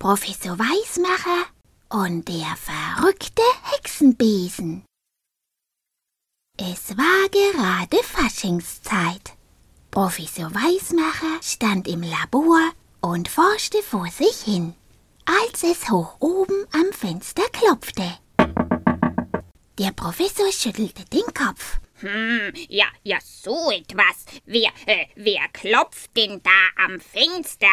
Professor Weismacher und der verrückte Hexenbesen. Es war gerade Faschingszeit. Professor Weismacher stand im Labor und forschte vor sich hin, als es hoch oben am Fenster klopfte. Der Professor schüttelte den Kopf. Hm, ja, ja, so etwas. Wer, äh, wer klopft denn da am Fenster?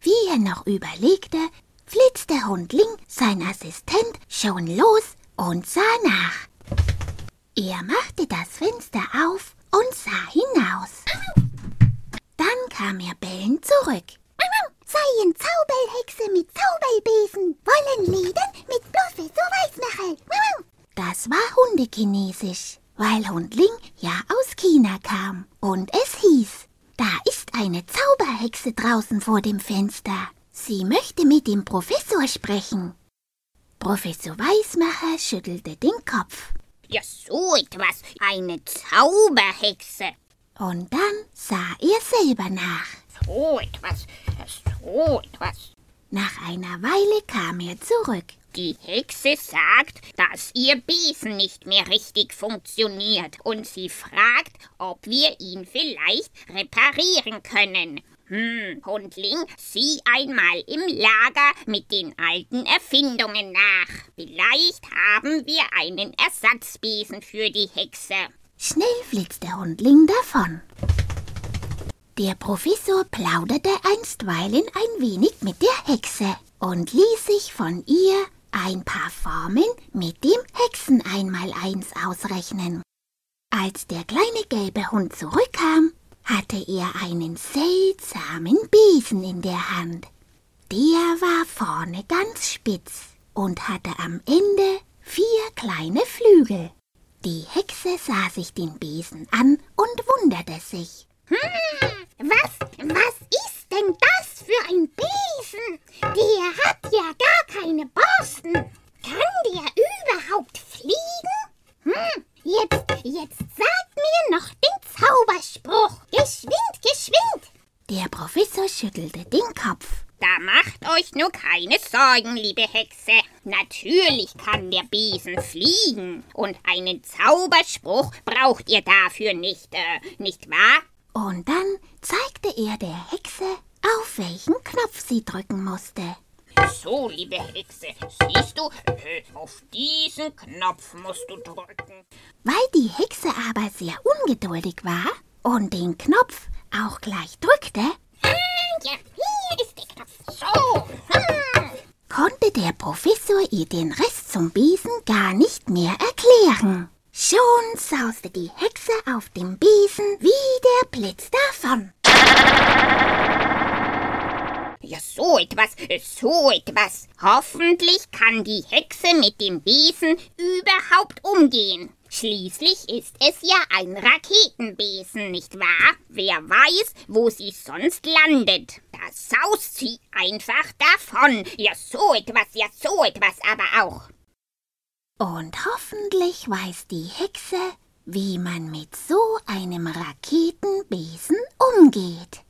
Wie er noch überlegte, flitzte Hundling, sein Assistent, schon los und sah nach. Er machte das Fenster auf und sah hinaus. Dann kam er bellend zurück. Seien Zauberhexe mit Zauberbesen, wollen Lieden mit Professor Weißmacher. Das war Hundekinesisch, weil Hundling ja aus China kam. Und es hieß, da ist eine Zauberhexe draußen vor dem Fenster. Sie möchte mit dem Professor sprechen. Professor Weißmacher schüttelte den Kopf. Ja, so etwas. Eine Zauberhexe. Und dann sah er selber nach. So etwas. So etwas. Nach einer Weile kam er zurück. Die Hexe sagt, dass ihr Besen nicht mehr richtig funktioniert und sie fragt, ob wir ihn vielleicht reparieren können. Hm, Hundling, sieh einmal im Lager mit den alten Erfindungen nach. Vielleicht haben wir einen Ersatzbesen für die Hexe. Schnell flitzte Hundling davon. Der Professor plauderte einstweilen ein wenig mit der Hexe und ließ sich von ihr ein paar Formeln mit dem Hexeneinmaleins ausrechnen. Als der kleine gelbe Hund zurückkam, hatte er einen seltsamen Besen in der Hand. Der war vorne ganz spitz und hatte am Ende vier kleine Flügel. Die Hexe sah sich den Besen an und wunderte sich. Hm, was, was ist denn das für ein Besen? Der hat ja gar keine Borsten. Kann der überhaupt fliegen? Hm, jetzt, jetzt sag mir noch den Zauberspruch. Geschwind, geschwind. Der Professor schüttelte den Kopf. Da macht euch nur keine Sorgen, liebe Hexe. Natürlich kann der Besen fliegen. Und einen Zauberspruch braucht ihr dafür nicht, äh, nicht wahr? Und dann zeigte er der Hexe, auf welchen Knopf sie drücken musste. So, liebe Hexe, siehst du, äh, auf diesen Knopf musst du drücken. Weil die Hexe aber sehr ungeduldig war und den Knopf auch gleich drückte, ah, ja, hier ist der Knopf. So. Hm. konnte der Professor ihr den Rest zum Besen gar nicht mehr erklären. Schon sauste die Hexe auf dem Besen wie der Blitz davon. Ja, so etwas, so etwas. Hoffentlich kann die Hexe mit dem Besen überhaupt umgehen. Schließlich ist es ja ein Raketenbesen, nicht wahr? Wer weiß, wo sie sonst landet. Da saust sie einfach davon. Ja, so etwas, ja, so etwas aber auch. Und hoffentlich weiß die Hexe, wie man mit so einem Raketenbesen umgeht.